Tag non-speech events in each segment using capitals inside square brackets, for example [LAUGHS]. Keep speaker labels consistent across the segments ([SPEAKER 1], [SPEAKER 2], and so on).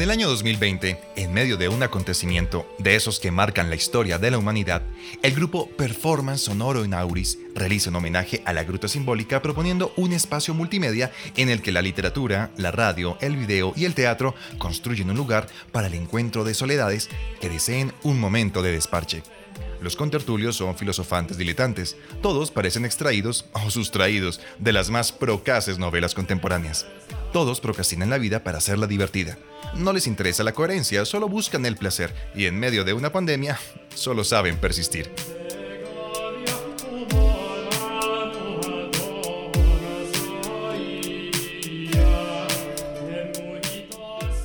[SPEAKER 1] En el año 2020, en medio de un acontecimiento de esos que marcan la historia de la humanidad, el grupo Performance Sonoro en Auris realiza un homenaje a la gruta simbólica proponiendo un espacio multimedia en el que la literatura, la radio, el video y el teatro construyen un lugar para el encuentro de soledades que deseen un momento de desparche. Los contertulios son filosofantes diletantes. Todos parecen extraídos o sustraídos de las más procaces novelas contemporáneas. Todos procrastinan la vida para hacerla divertida. No les interesa la coherencia, solo buscan el placer y en medio de una pandemia solo saben persistir.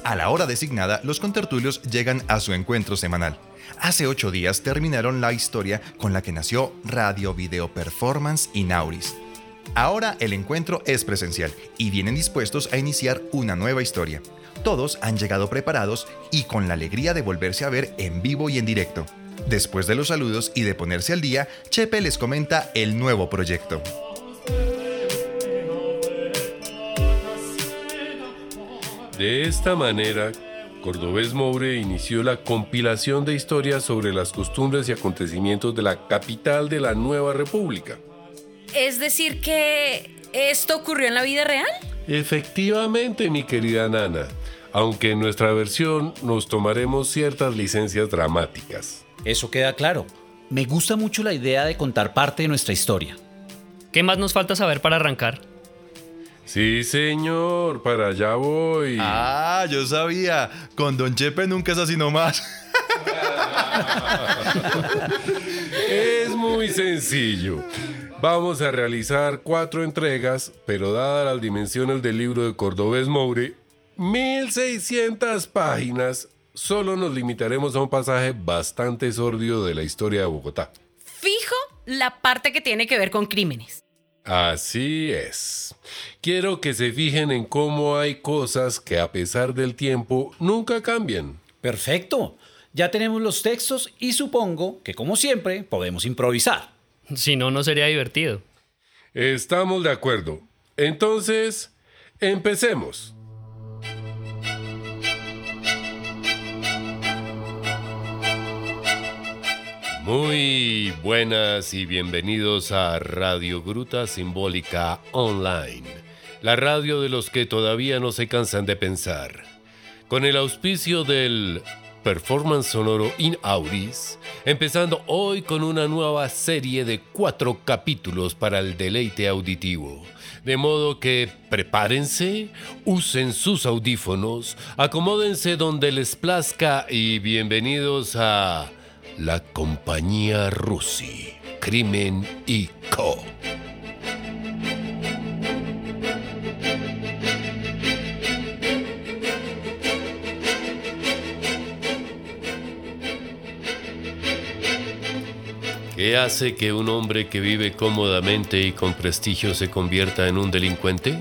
[SPEAKER 1] A la hora designada, los contertulios llegan a su encuentro semanal. Hace ocho días terminaron la historia con la que nació Radio Video Performance Inauris. Ahora el encuentro es presencial y vienen dispuestos a iniciar una nueva historia. Todos han llegado preparados y con la alegría de volverse a ver en vivo y en directo. Después de los saludos y de ponerse al día, Chepe les comenta el nuevo proyecto.
[SPEAKER 2] De esta manera, Cordobés Moure inició la compilación de historias sobre las costumbres y acontecimientos de la capital de la nueva república.
[SPEAKER 3] Es decir, que esto ocurrió en la vida real.
[SPEAKER 2] Efectivamente, mi querida Nana, aunque en nuestra versión nos tomaremos ciertas licencias dramáticas.
[SPEAKER 4] Eso queda claro. Me gusta mucho la idea de contar parte de nuestra historia.
[SPEAKER 5] ¿Qué más nos falta saber para arrancar?
[SPEAKER 2] Sí, señor, para allá voy.
[SPEAKER 1] Ah, yo sabía. Con Don Chepe nunca es así nomás.
[SPEAKER 2] es muy sencillo. Vamos a realizar cuatro entregas, pero dadas las dimensiones del libro de Cordobés Moure, 1600 páginas, solo nos limitaremos a un pasaje bastante sordio de la historia de Bogotá.
[SPEAKER 3] Fijo la parte que tiene que ver con crímenes.
[SPEAKER 2] Así es. Quiero que se fijen en cómo hay cosas que a pesar del tiempo nunca cambian.
[SPEAKER 4] Perfecto. Ya tenemos los textos y supongo que como siempre podemos improvisar.
[SPEAKER 5] Si no, no sería divertido.
[SPEAKER 2] Estamos de acuerdo. Entonces, empecemos. Muy buenas y bienvenidos a Radio Gruta Simbólica Online, la radio de los que todavía no se cansan de pensar. Con el auspicio del Performance Sonoro in Auris, empezando hoy con una nueva serie de cuatro capítulos para el deleite auditivo. De modo que prepárense, usen sus audífonos, acomódense donde les plazca y bienvenidos a la compañía Rusi, Crimen y Co. ¿Qué hace que un hombre que vive cómodamente y con prestigio se convierta en un delincuente?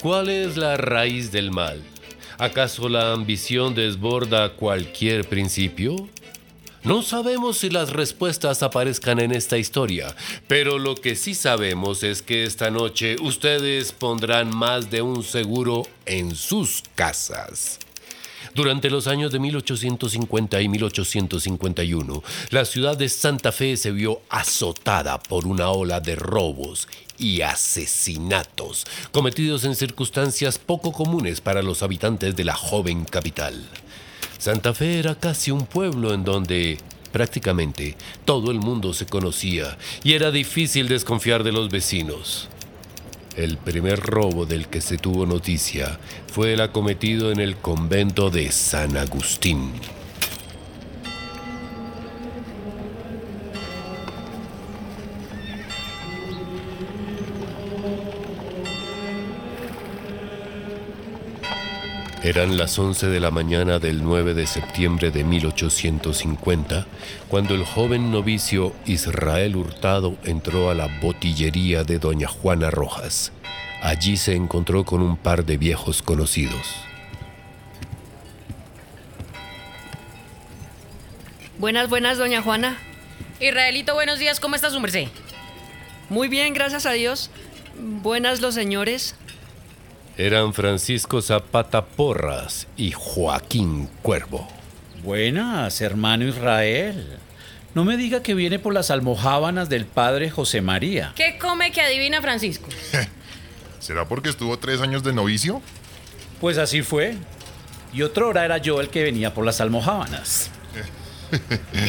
[SPEAKER 2] ¿Cuál es la raíz del mal? ¿Acaso la ambición desborda cualquier principio? No sabemos si las respuestas aparezcan en esta historia, pero lo que sí sabemos es que esta noche ustedes pondrán más de un seguro en sus casas. Durante los años de 1850 y 1851, la ciudad de Santa Fe se vio azotada por una ola de robos y asesinatos cometidos en circunstancias poco comunes para los habitantes de la joven capital. Santa Fe era casi un pueblo en donde prácticamente todo el mundo se conocía y era difícil desconfiar de los vecinos. El primer robo del que se tuvo noticia fue el acometido en el convento de San Agustín. Eran las 11 de la mañana del 9 de septiembre de 1850 cuando el joven novicio Israel Hurtado entró a la botillería de doña Juana Rojas. Allí se encontró con un par de viejos conocidos.
[SPEAKER 3] Buenas, buenas, doña Juana. Israelito, buenos días, ¿cómo está su merced?
[SPEAKER 5] Muy bien, gracias a Dios. Buenas los señores.
[SPEAKER 2] Eran Francisco Zapata Porras y Joaquín Cuervo.
[SPEAKER 4] Buenas, hermano Israel. No me diga que viene por las almohábanas del padre José María.
[SPEAKER 3] ¿Qué come que adivina Francisco? [LAUGHS]
[SPEAKER 1] ¿Será porque estuvo tres años de novicio?
[SPEAKER 4] Pues así fue. Y otra hora era yo el que venía por las almohábanas. [LAUGHS]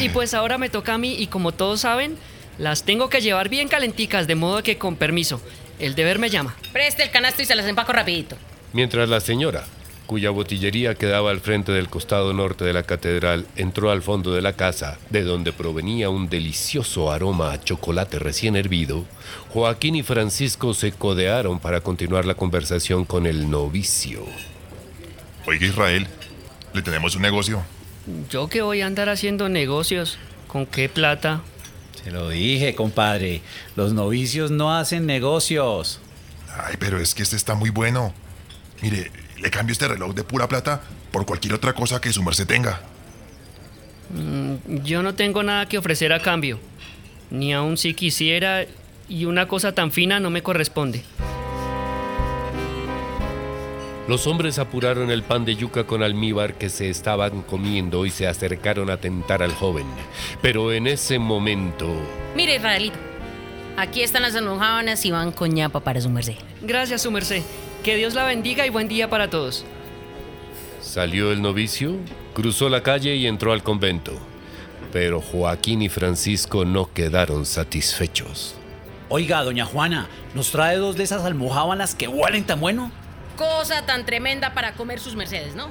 [SPEAKER 5] Y pues ahora me toca a mí y como todos saben, las tengo que llevar bien calenticas, de modo que con permiso, el deber me llama.
[SPEAKER 3] Preste el canasto y se las empaco rapidito.
[SPEAKER 2] Mientras la señora, cuya botillería quedaba al frente del costado norte de la catedral, entró al fondo de la casa, de donde provenía un delicioso aroma a chocolate recién hervido, Joaquín y Francisco se codearon para continuar la conversación con el novicio.
[SPEAKER 1] Oiga Israel, le tenemos un negocio.
[SPEAKER 5] Yo que voy a andar haciendo negocios, ¿con qué plata?
[SPEAKER 4] Se lo dije, compadre. Los novicios no hacen negocios.
[SPEAKER 1] Ay, pero es que este está muy bueno. Mire, le cambio este reloj de pura plata por cualquier otra cosa que su merced tenga.
[SPEAKER 5] Mm, Yo no tengo nada que ofrecer a cambio. Ni aun si quisiera, y una cosa tan fina no me corresponde.
[SPEAKER 2] Los hombres apuraron el pan de yuca con almíbar que se estaban comiendo y se acercaron a tentar al joven. Pero en ese momento...
[SPEAKER 3] Mire, Israelito. Aquí están las almohábanas y van con ñapa para su merced.
[SPEAKER 5] Gracias, su merced. Que Dios la bendiga y buen día para todos.
[SPEAKER 2] Salió el novicio, cruzó la calle y entró al convento. Pero Joaquín y Francisco no quedaron satisfechos.
[SPEAKER 4] Oiga, doña Juana, ¿nos trae dos de esas almohábanas que huelen tan bueno?
[SPEAKER 3] Cosa tan tremenda para comer sus mercedes, ¿no?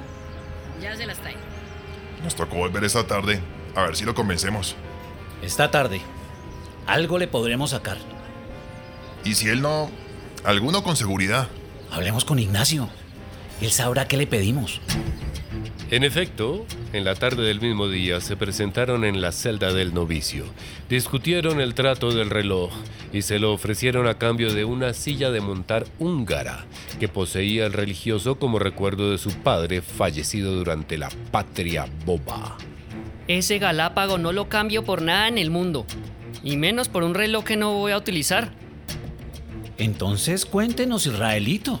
[SPEAKER 3] Ya se las traigo.
[SPEAKER 1] Nos tocó volver esta tarde. A ver si lo convencemos.
[SPEAKER 4] Esta tarde. Algo le podremos sacar.
[SPEAKER 1] Y si él no... Alguno con seguridad.
[SPEAKER 4] Hablemos con Ignacio. Él sabrá qué le pedimos.
[SPEAKER 2] En efecto, en la tarde del mismo día se presentaron en la celda del novicio, discutieron el trato del reloj y se lo ofrecieron a cambio de una silla de montar húngara que poseía el religioso como recuerdo de su padre fallecido durante la patria boba.
[SPEAKER 5] Ese galápago no lo cambio por nada en el mundo. Y menos por un reloj que no voy a utilizar.
[SPEAKER 4] Entonces cuéntenos, Israelito.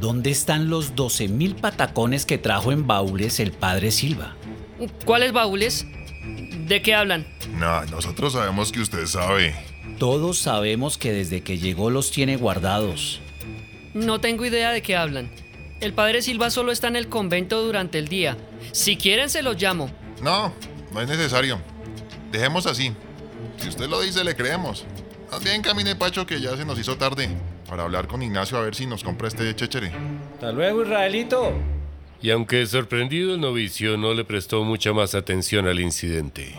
[SPEAKER 4] ¿Dónde están los 12 mil patacones que trajo en baúles el padre Silva?
[SPEAKER 5] ¿Cuáles baúles? ¿De qué hablan?
[SPEAKER 1] No, nosotros sabemos que usted sabe.
[SPEAKER 4] Todos sabemos que desde que llegó los tiene guardados.
[SPEAKER 5] No tengo idea de qué hablan. El padre Silva solo está en el convento durante el día. Si quieren se los llamo.
[SPEAKER 1] No, no es necesario. Dejemos así. Si usted lo dice, le creemos. Más bien camine, Pacho, que ya se nos hizo tarde. Para hablar con Ignacio a ver si nos compra este chéchere.
[SPEAKER 4] Hasta luego, Israelito.
[SPEAKER 2] Y aunque sorprendido el novicio no le prestó mucha más atención al incidente.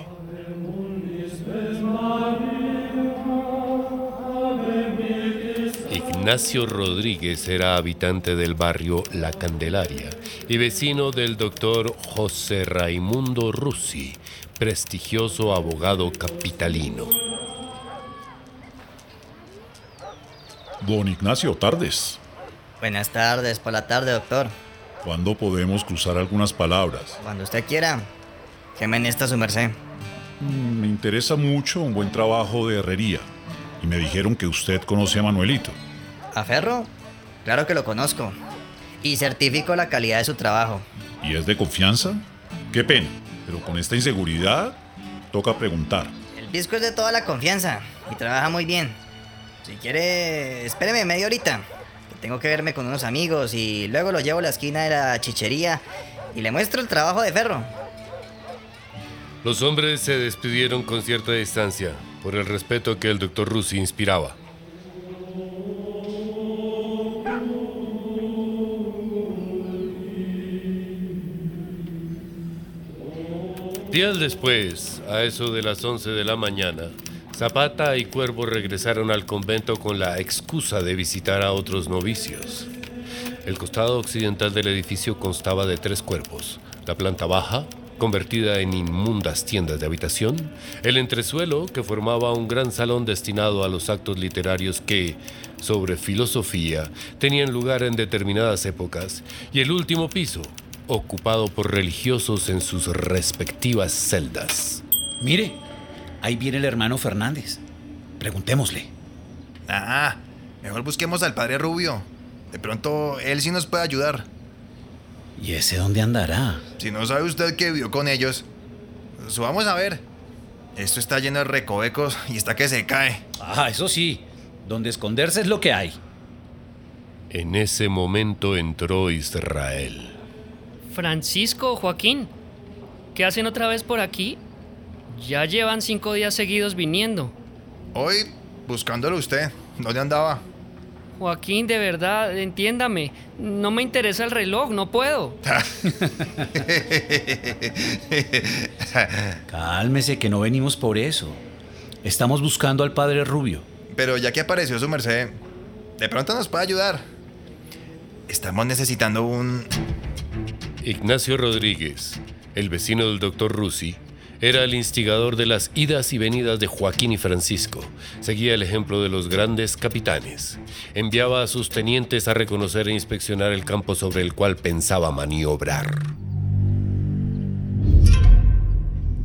[SPEAKER 2] Ignacio Rodríguez era habitante del barrio La Candelaria y vecino del doctor José Raimundo Russi, prestigioso abogado capitalino.
[SPEAKER 6] Don Ignacio, tardes.
[SPEAKER 7] Buenas tardes, por la tarde, doctor.
[SPEAKER 6] ¿Cuándo podemos cruzar algunas palabras?
[SPEAKER 7] Cuando usted quiera. ¿Qué menesta su merced?
[SPEAKER 6] Mm, Me interesa mucho un buen trabajo de herrería. Y me dijeron que usted conoce a Manuelito.
[SPEAKER 7] ¿A Ferro? Claro que lo conozco. Y certifico la calidad de su trabajo.
[SPEAKER 6] ¿Y es de confianza? Qué pena, pero con esta inseguridad toca preguntar.
[SPEAKER 7] El disco es de toda la confianza y trabaja muy bien. Si quiere, espéreme media horita. Tengo que verme con unos amigos y luego lo llevo a la esquina de la chichería y le muestro el trabajo de Ferro.
[SPEAKER 2] Los hombres se despidieron con cierta distancia por el respeto que el doctor Russi inspiraba. Días después, a eso de las 11 de la mañana, Zapata y Cuervo regresaron al convento con la excusa de visitar a otros novicios. El costado occidental del edificio constaba de tres cuerpos. La planta baja, convertida en inmundas tiendas de habitación, el entresuelo, que formaba un gran salón destinado a los actos literarios que, sobre filosofía, tenían lugar en determinadas épocas, y el último piso, ocupado por religiosos en sus respectivas celdas.
[SPEAKER 4] Mire, ahí viene el hermano Fernández. Preguntémosle.
[SPEAKER 8] Ah, mejor busquemos al padre Rubio.
[SPEAKER 1] De pronto él sí nos puede ayudar.
[SPEAKER 4] ¿Y ese dónde andará?
[SPEAKER 1] Si no sabe usted que vivió con ellos, subamos a ver. Esto está lleno de recovecos y está que se cae.
[SPEAKER 4] Ah, eso sí. Donde esconderse es lo que hay.
[SPEAKER 2] En ese momento entró Israel.
[SPEAKER 5] Francisco, Joaquín, ¿qué hacen otra vez por aquí? Ya llevan cinco días seguidos viniendo.
[SPEAKER 1] Hoy, buscándolo usted. ¿Dónde andaba?
[SPEAKER 5] Joaquín, de verdad, entiéndame. No me interesa el reloj, no puedo. [LAUGHS]
[SPEAKER 4] Cálmese, que no venimos por eso. Estamos buscando al padre Rubio.
[SPEAKER 1] Pero ya que apareció su merced, de pronto nos puede ayudar. Estamos necesitando un...
[SPEAKER 2] Ignacio Rodríguez, el vecino del doctor Rusi, era el instigador de las idas y venidas de Joaquín y Francisco. Seguía el ejemplo de los grandes capitanes. Enviaba a sus tenientes a reconocer e inspeccionar el campo sobre el cual pensaba maniobrar.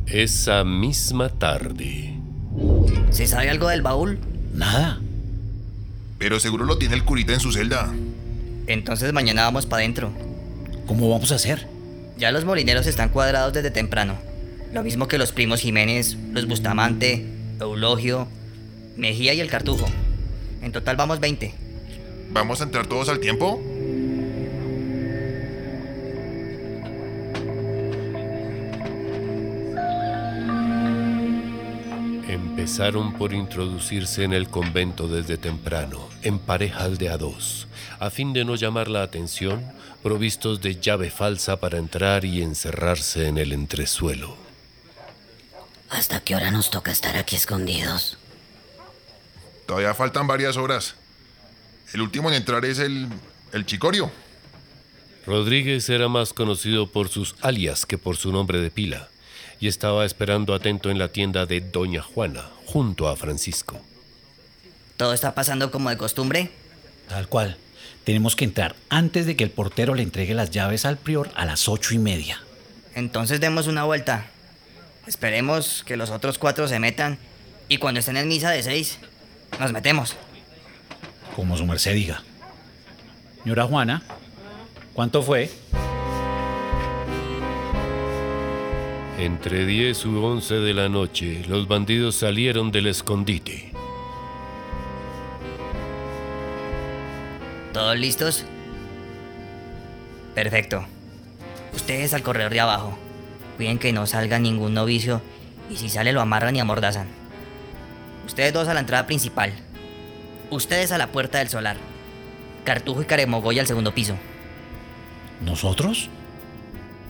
[SPEAKER 2] Esa misma tarde.
[SPEAKER 7] ¿Se sabe algo del baúl?
[SPEAKER 4] Nada.
[SPEAKER 1] Pero seguro lo tiene el curita en su celda.
[SPEAKER 7] Entonces mañana vamos para adentro.
[SPEAKER 4] ¿Cómo vamos a hacer?
[SPEAKER 7] Ya los molineros están cuadrados desde temprano. Lo mismo que los primos Jiménez, los Bustamante, Eulogio, Mejía y el Cartujo. En total vamos 20.
[SPEAKER 1] ¿Vamos a entrar todos al tiempo?
[SPEAKER 2] Empezaron por introducirse en el convento desde temprano, en parejas de a dos, a fin de no llamar la atención, provistos de llave falsa para entrar y encerrarse en el entresuelo.
[SPEAKER 8] ¿Hasta qué hora nos toca estar aquí escondidos?
[SPEAKER 1] Todavía faltan varias horas. El último en entrar es el, el Chicorio.
[SPEAKER 2] Rodríguez era más conocido por sus alias que por su nombre de pila, y estaba esperando atento en la tienda de Doña Juana, junto a Francisco.
[SPEAKER 7] ¿Todo está pasando como de costumbre?
[SPEAKER 4] Tal cual. Tenemos que entrar antes de que el portero le entregue las llaves al prior a las ocho y media.
[SPEAKER 7] Entonces demos una vuelta. Esperemos que los otros cuatro se metan y cuando estén en misa de seis, nos metemos.
[SPEAKER 4] Como su merced diga. Señora Juana, ¿cuánto fue?
[SPEAKER 2] Entre 10 u 11 de la noche, los bandidos salieron del escondite.
[SPEAKER 7] ¿Todos listos? Perfecto. Ustedes al corredor de abajo. Cuiden que no salga ningún novicio y si sale lo amarran y amordazan. Ustedes dos a la entrada principal. Ustedes a la puerta del solar. Cartujo y Caremogoy al segundo piso.
[SPEAKER 4] ¿Nosotros?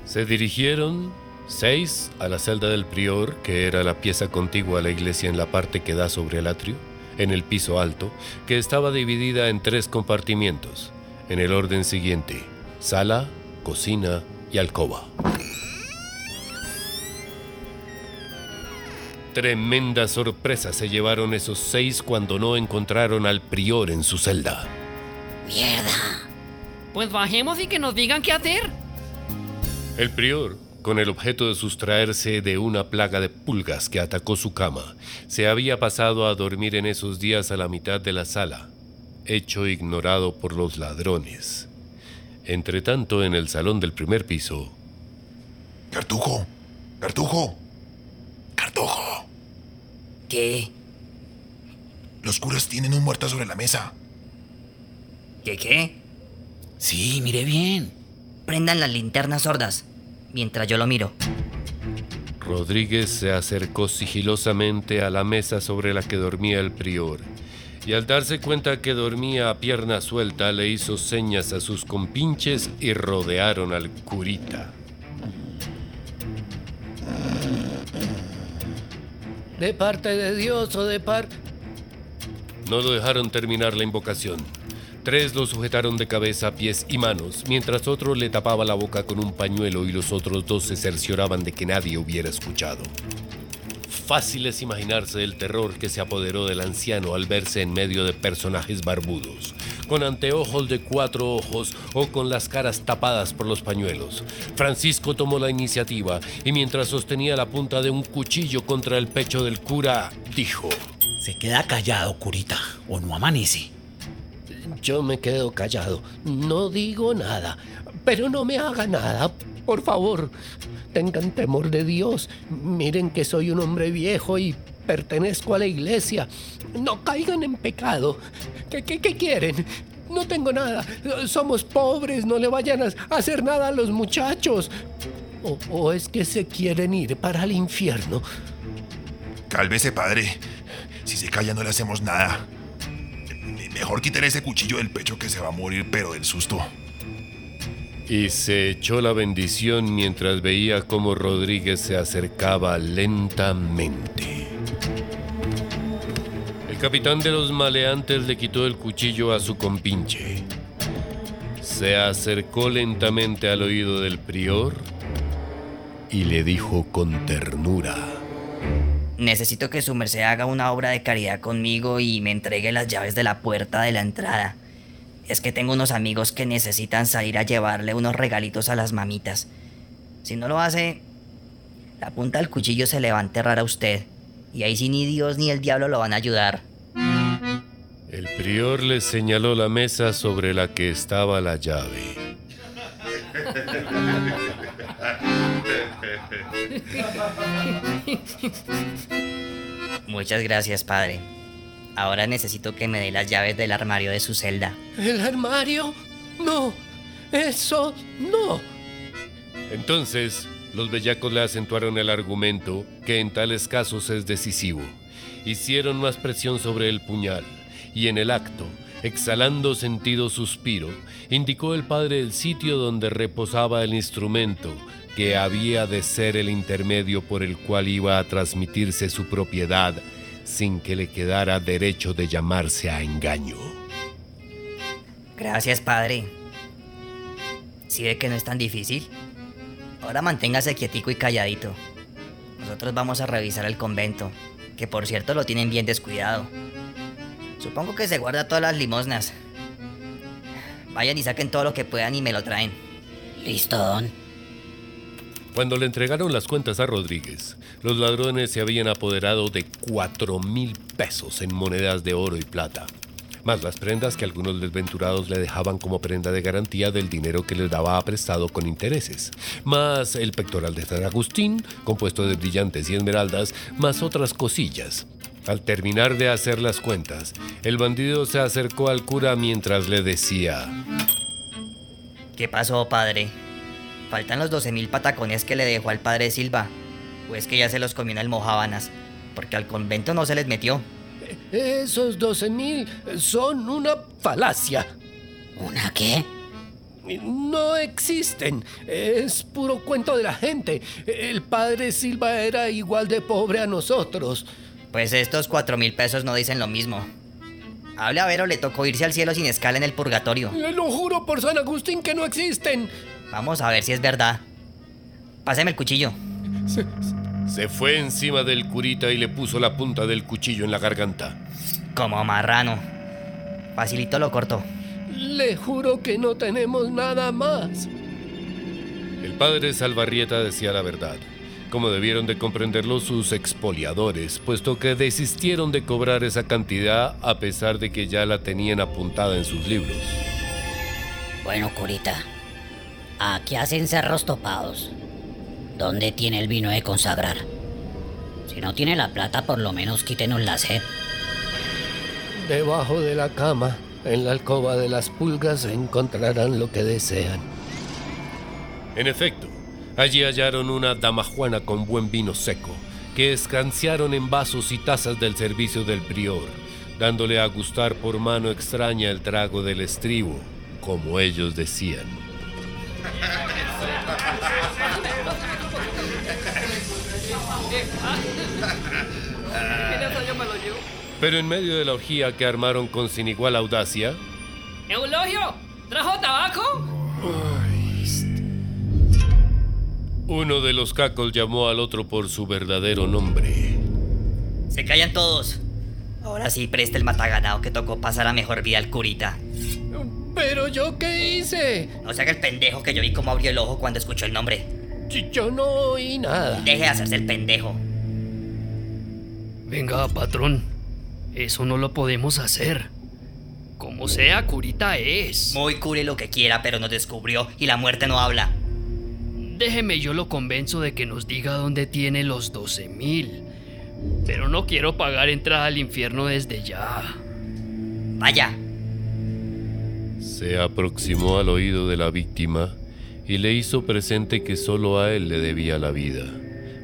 [SPEAKER 2] Se dirigieron seis a la celda del prior, que era la pieza contigua a la iglesia en la parte que da sobre el atrio, en el piso alto, que estaba dividida en tres compartimientos, en el orden siguiente, sala, cocina y alcoba. Tremenda sorpresa se llevaron esos seis cuando no encontraron al prior en su celda.
[SPEAKER 8] ¡Mierda!
[SPEAKER 5] Pues bajemos y que nos digan qué hacer.
[SPEAKER 2] El prior, con el objeto de sustraerse de una plaga de pulgas que atacó su cama, se había pasado a dormir en esos días a la mitad de la sala, hecho ignorado por los ladrones. Entretanto, en el salón del primer piso,
[SPEAKER 1] Cartujo. Cartujo. Cartujo.
[SPEAKER 7] ¿Qué?
[SPEAKER 1] Los curas tienen un muerto sobre la mesa.
[SPEAKER 7] ¿Qué qué?
[SPEAKER 4] Sí, mire bien.
[SPEAKER 7] Prendan las linternas sordas mientras yo lo miro.
[SPEAKER 2] Rodríguez se acercó sigilosamente a la mesa sobre la que dormía el prior, y al darse cuenta que dormía a pierna suelta, le hizo señas a sus compinches y rodearon al curita.
[SPEAKER 5] ¿De parte de Dios o de parte?
[SPEAKER 2] No lo dejaron terminar la invocación. Tres lo sujetaron de cabeza, pies y manos, mientras otro le tapaba la boca con un pañuelo y los otros dos se cercioraban de que nadie hubiera escuchado. Fácil es imaginarse el terror que se apoderó del anciano al verse en medio de personajes barbudos, con anteojos de cuatro ojos o con las caras tapadas por los pañuelos. Francisco tomó la iniciativa y mientras sostenía la punta de un cuchillo contra el pecho del cura, dijo,
[SPEAKER 4] Se queda callado, curita, o no amanece.
[SPEAKER 2] Yo me quedo callado. No digo nada. Pero no me haga nada. Por favor, tengan temor de Dios. Miren que soy un hombre viejo y pertenezco a la iglesia. No caigan en pecado. ¿Qué, qué, quieren? No tengo nada. Somos pobres. No le vayan a hacer nada a los muchachos. ¿O, es que se quieren ir para el infierno?
[SPEAKER 1] Cálmese, padre. Si se calla no le hacemos nada. Mejor quítale ese cuchillo del pecho que se va a morir, pero del susto.
[SPEAKER 2] Y se echó la bendición mientras veía cómo Rodríguez se acercaba lentamente. El capitán de los maleantes le quitó el cuchillo a su compinche. Se acercó lentamente al oído del prior y le dijo con ternura.
[SPEAKER 7] Necesito que su merced haga una obra de caridad conmigo y me entregue las llaves de la puerta de la entrada. Es que tengo unos amigos que necesitan salir a llevarle unos regalitos a las mamitas. Si no lo hace, la punta del cuchillo se le va a enterrar a usted. Y ahí sí ni Dios ni el diablo lo van a ayudar.
[SPEAKER 2] El prior le señaló la mesa sobre la que estaba la llave.
[SPEAKER 7] Muchas gracias, padre. Ahora necesito que me dé las llaves del armario de su celda.
[SPEAKER 2] ¿El armario? No, eso no. Entonces, los bellacos le acentuaron el argumento, que en tales casos es decisivo. Hicieron más presión sobre el puñal, y en el acto, exhalando sentido suspiro, indicó el padre el sitio donde reposaba el instrumento, que había de ser el intermedio por el cual iba a transmitirse su propiedad sin que le quedara derecho de llamarse a engaño.
[SPEAKER 7] Gracias, padre. ¿Sí ve que no es tan difícil? Ahora manténgase quietico y calladito. Nosotros vamos a revisar el convento, que por cierto lo tienen bien descuidado. Supongo que se guarda todas las limosnas. Vayan y saquen todo lo que puedan y me lo traen.
[SPEAKER 8] Listo, don.
[SPEAKER 2] Cuando le entregaron las cuentas a Rodríguez, los ladrones se habían apoderado de cuatro mil pesos en monedas de oro y plata, más las prendas que algunos desventurados le dejaban como prenda de garantía del dinero que les daba prestado con intereses, más el pectoral de San Agustín, compuesto de brillantes y esmeraldas, más otras cosillas. Al terminar de hacer las cuentas, el bandido se acercó al cura mientras le decía...
[SPEAKER 7] ¿Qué pasó, padre? Faltan los 12 mil patacones que le dejó al padre Silva. O es que ya se los comió en el mojábanas, porque al convento no se les metió.
[SPEAKER 2] Esos 12 mil son una falacia.
[SPEAKER 8] ¿Una qué?
[SPEAKER 2] No existen. Es puro cuento de la gente. El padre Silva era igual de pobre a nosotros.
[SPEAKER 7] Pues estos cuatro mil pesos no dicen lo mismo. Hable a Vero, le tocó irse al cielo sin escala en el purgatorio.
[SPEAKER 2] Le lo juro por San Agustín que no existen.
[SPEAKER 7] Vamos a ver si es verdad. Páseme el cuchillo.
[SPEAKER 2] Se, se fue encima del curita y le puso la punta del cuchillo en la garganta.
[SPEAKER 7] Como marrano. Facilito lo corto.
[SPEAKER 2] Le juro que no tenemos nada más. El padre Salvarrieta decía la verdad, como debieron de comprenderlo sus expoliadores, puesto que desistieron de cobrar esa cantidad a pesar de que ya la tenían apuntada en sus libros.
[SPEAKER 8] Bueno, curita, aquí hacen cerros topados. ¿Dónde tiene el vino de consagrar? Si no tiene la plata, por lo menos quítenos la sed.
[SPEAKER 2] Debajo de la cama, en la alcoba de las pulgas, encontrarán lo que desean. En efecto, allí hallaron una damajuana con buen vino seco, que escanciaron en vasos y tazas del servicio del prior, dándole a gustar por mano extraña el trago del estribo, como ellos decían. Pero en medio de la orgía que armaron con sin igual audacia,
[SPEAKER 5] ¡Eulogio! ¿Trajo tabaco?
[SPEAKER 2] uno de los cacos llamó al otro por su verdadero nombre.
[SPEAKER 7] Se callan todos. Ahora sí presta el mataganado que tocó pasar a mejor vida al curita.
[SPEAKER 2] ¿Pero yo qué hice?
[SPEAKER 7] No se haga el pendejo que yo vi cómo abrió el ojo cuando escuchó el nombre.
[SPEAKER 2] Yo- Yo no oí nada.
[SPEAKER 7] Deje de hacerse el pendejo.
[SPEAKER 5] Venga, patrón. Eso no lo podemos hacer. Como sea, curita es.
[SPEAKER 7] Muy cure lo que quiera, pero nos descubrió y la muerte no habla.
[SPEAKER 5] Déjeme, yo lo convenzo de que nos diga dónde tiene los 12 mil. Pero no quiero pagar entrada al infierno desde ya.
[SPEAKER 7] Vaya.
[SPEAKER 2] Se aproximó al oído de la víctima y le hizo presente que solo a él le debía la vida,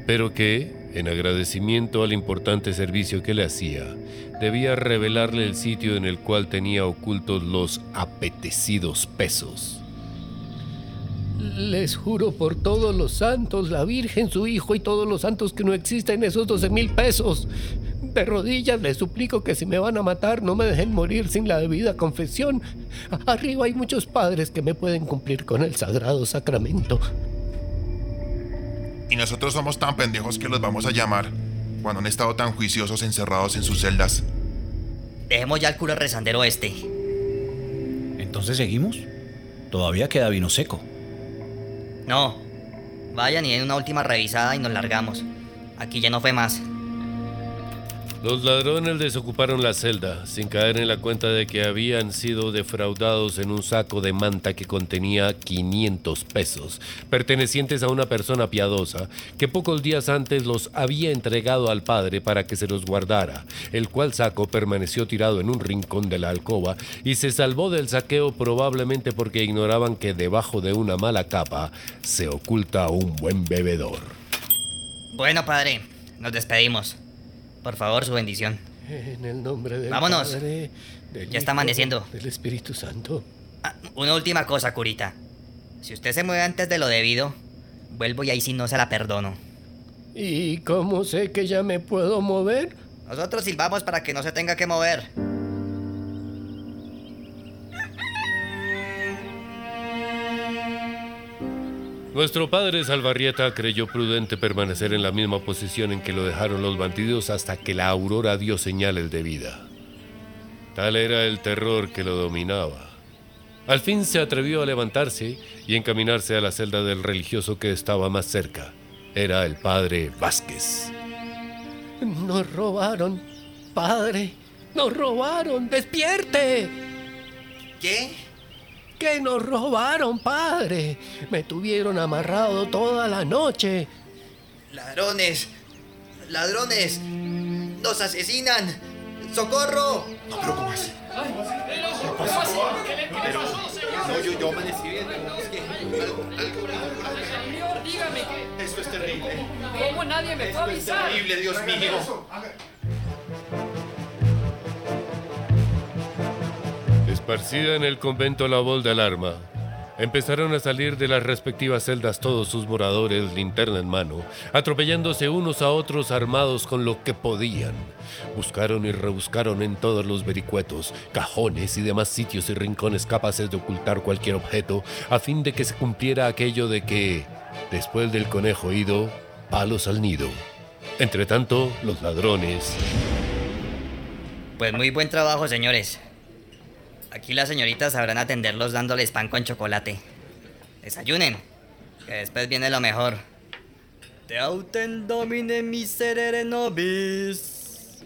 [SPEAKER 2] pero que, en agradecimiento al importante servicio que le hacía, debía revelarle el sitio en el cual tenía ocultos los apetecidos pesos.
[SPEAKER 9] Les juro por todos los santos, la Virgen, su Hijo y todos los santos que no existen esos 12 mil pesos. De rodillas les suplico que si me van a matar no me dejen morir sin la debida confesión. Arriba hay muchos padres que me pueden cumplir con el sagrado sacramento.
[SPEAKER 1] Y nosotros somos tan pendejos que los vamos a llamar cuando han estado tan juiciosos encerrados en sus celdas.
[SPEAKER 7] Dejemos ya el cura rezandero este.
[SPEAKER 4] Entonces seguimos. Todavía queda vino seco.
[SPEAKER 7] No. Vayan y den una última revisada y nos largamos. Aquí ya no fue más.
[SPEAKER 2] Los ladrones desocuparon la celda, sin caer en la cuenta de que habían sido defraudados en un saco de manta que contenía 500 pesos, pertenecientes a una persona piadosa, que pocos días antes los había entregado al padre para que se los guardara, el cual saco permaneció tirado en un rincón de la alcoba y se salvó del saqueo probablemente porque ignoraban que debajo de una mala capa se oculta un buen bebedor.
[SPEAKER 7] Bueno, padre, nos despedimos. Por favor, su bendición.
[SPEAKER 9] En el nombre del
[SPEAKER 7] Vámonos.
[SPEAKER 9] Padre, del
[SPEAKER 7] Ya está amaneciendo.
[SPEAKER 9] Del Espíritu Santo.
[SPEAKER 7] Ah, una última cosa, curita. Si usted se mueve antes de lo debido, vuelvo y ahí sí no se la perdono.
[SPEAKER 9] ¿Y cómo sé que ya me puedo mover?
[SPEAKER 7] Nosotros silbamos para que no se tenga que mover.
[SPEAKER 2] Nuestro padre Salvarrieta creyó prudente permanecer en la misma posición en que lo dejaron los bandidos hasta que la aurora dio señales de vida. Tal era el terror que lo dominaba. Al fin se atrevió a levantarse y encaminarse a la celda del religioso que estaba más cerca. Era el padre Vázquez.
[SPEAKER 9] Nos robaron, padre. Nos robaron. Despierte.
[SPEAKER 7] ¿Qué?
[SPEAKER 9] Que nos robaron, padre. Me tuvieron amarrado toda la noche.
[SPEAKER 7] Ladrones. Ladrones. Nos asesinan. ¡Socorro!
[SPEAKER 1] No, pero ¿cómo así?
[SPEAKER 5] No, yo, yo amanecí bien. Señor, dígame que.
[SPEAKER 1] Esto es terrible.
[SPEAKER 5] ¿Cómo nadie me fue a avisar?
[SPEAKER 1] Terrible, Dios mío.
[SPEAKER 2] Esparcida en el convento la voz de alarma. Empezaron a salir de las respectivas celdas todos sus moradores, linterna en mano, atropellándose unos a otros armados con lo que podían. Buscaron y rebuscaron en todos los vericuetos, cajones y demás sitios y rincones capaces de ocultar cualquier objeto, a fin de que se cumpliera aquello de que, después del conejo ido, palos al nido. Entre tanto, los ladrones,
[SPEAKER 7] Pues muy buen trabajo, señores. Aquí las señoritas sabrán atenderlos dándoles pan con chocolate. Desayunen, que después viene lo mejor. Te autem domine miserere nobis.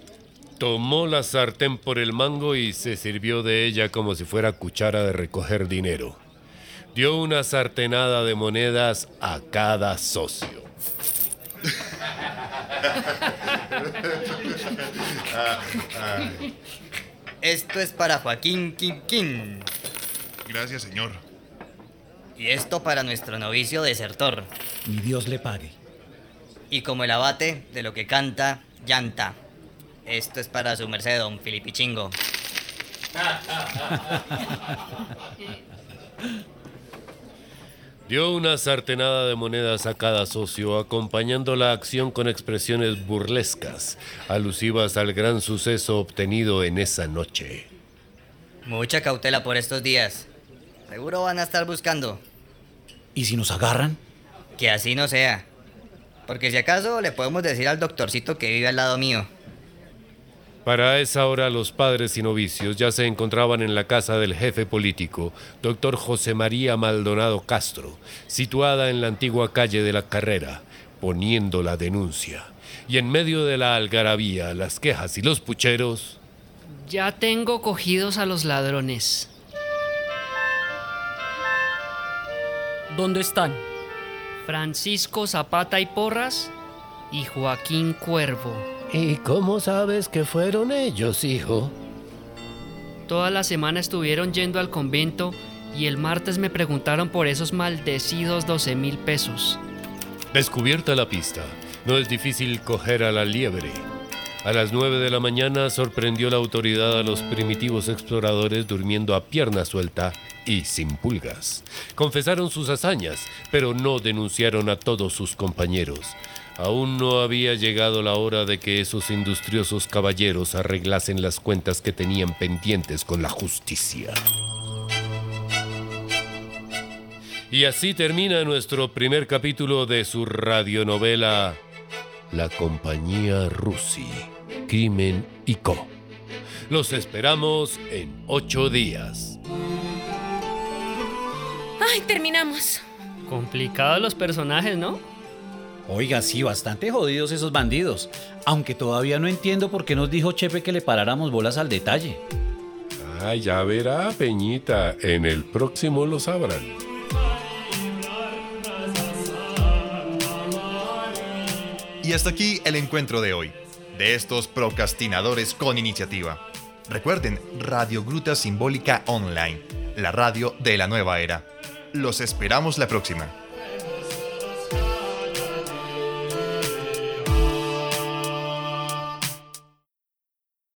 [SPEAKER 2] Tomó la sartén por el mango y se sirvió de ella como si fuera cuchara de recoger dinero. Dio una sartenada de monedas a cada socio. [LAUGHS]
[SPEAKER 7] Esto es para Joaquín Quinquín.
[SPEAKER 1] Gracias, señor.
[SPEAKER 7] Y esto para nuestro novicio desertor.
[SPEAKER 4] Mi Dios le pague.
[SPEAKER 7] Y como el abate de lo que canta, llanta. Esto es para su merced, don Filipichingo. [LAUGHS]
[SPEAKER 2] Dio una sartenada de monedas a cada socio, acompañando la acción con expresiones burlescas, alusivas al gran suceso obtenido en esa noche.
[SPEAKER 7] Mucha cautela por estos días. Seguro van a estar buscando.
[SPEAKER 4] ¿Y si nos agarran?
[SPEAKER 7] Que así no sea. Porque si acaso le podemos decir al doctorcito que vive al lado mío.
[SPEAKER 2] Para esa hora los padres y novicios ya se encontraban en la casa del jefe político, doctor José María Maldonado Castro, situada en la antigua calle de la Carrera, poniendo la denuncia. Y en medio de la algarabía, las quejas y los pucheros,
[SPEAKER 5] Ya tengo cogidos a los ladrones.
[SPEAKER 10] ¿Dónde están?
[SPEAKER 5] Francisco Zapata y Porras y Joaquín Cuervo.
[SPEAKER 9] ¿Y cómo sabes que fueron ellos, hijo?
[SPEAKER 5] Toda la semana estuvieron yendo al convento y el martes me preguntaron por esos maldecidos 12 mil pesos.
[SPEAKER 2] Descubierta la pista. No es difícil coger a la liebre. A las 9 de la mañana sorprendió la autoridad a los primitivos exploradores durmiendo a pierna suelta y sin pulgas. Confesaron sus hazañas, pero no denunciaron a todos sus compañeros. Aún no había llegado la hora de que esos industriosos caballeros arreglasen las cuentas que tenían pendientes con la justicia. Y así termina nuestro primer capítulo de su radionovela La Compañía Rusi, Crimen y Co. Los esperamos en ocho días.
[SPEAKER 3] Ay, terminamos.
[SPEAKER 5] Complicados los personajes, ¿no?
[SPEAKER 4] Oiga, sí, bastante jodidos esos bandidos. Aunque todavía no entiendo por qué nos dijo Chepe que le paráramos bolas al detalle.
[SPEAKER 2] Ah, ya verá, Peñita. En el próximo lo sabrán.
[SPEAKER 1] Y hasta aquí el encuentro de hoy, de estos procrastinadores con iniciativa. Recuerden, Radio Gruta Simbólica Online, la radio de la nueva era. Los esperamos la próxima.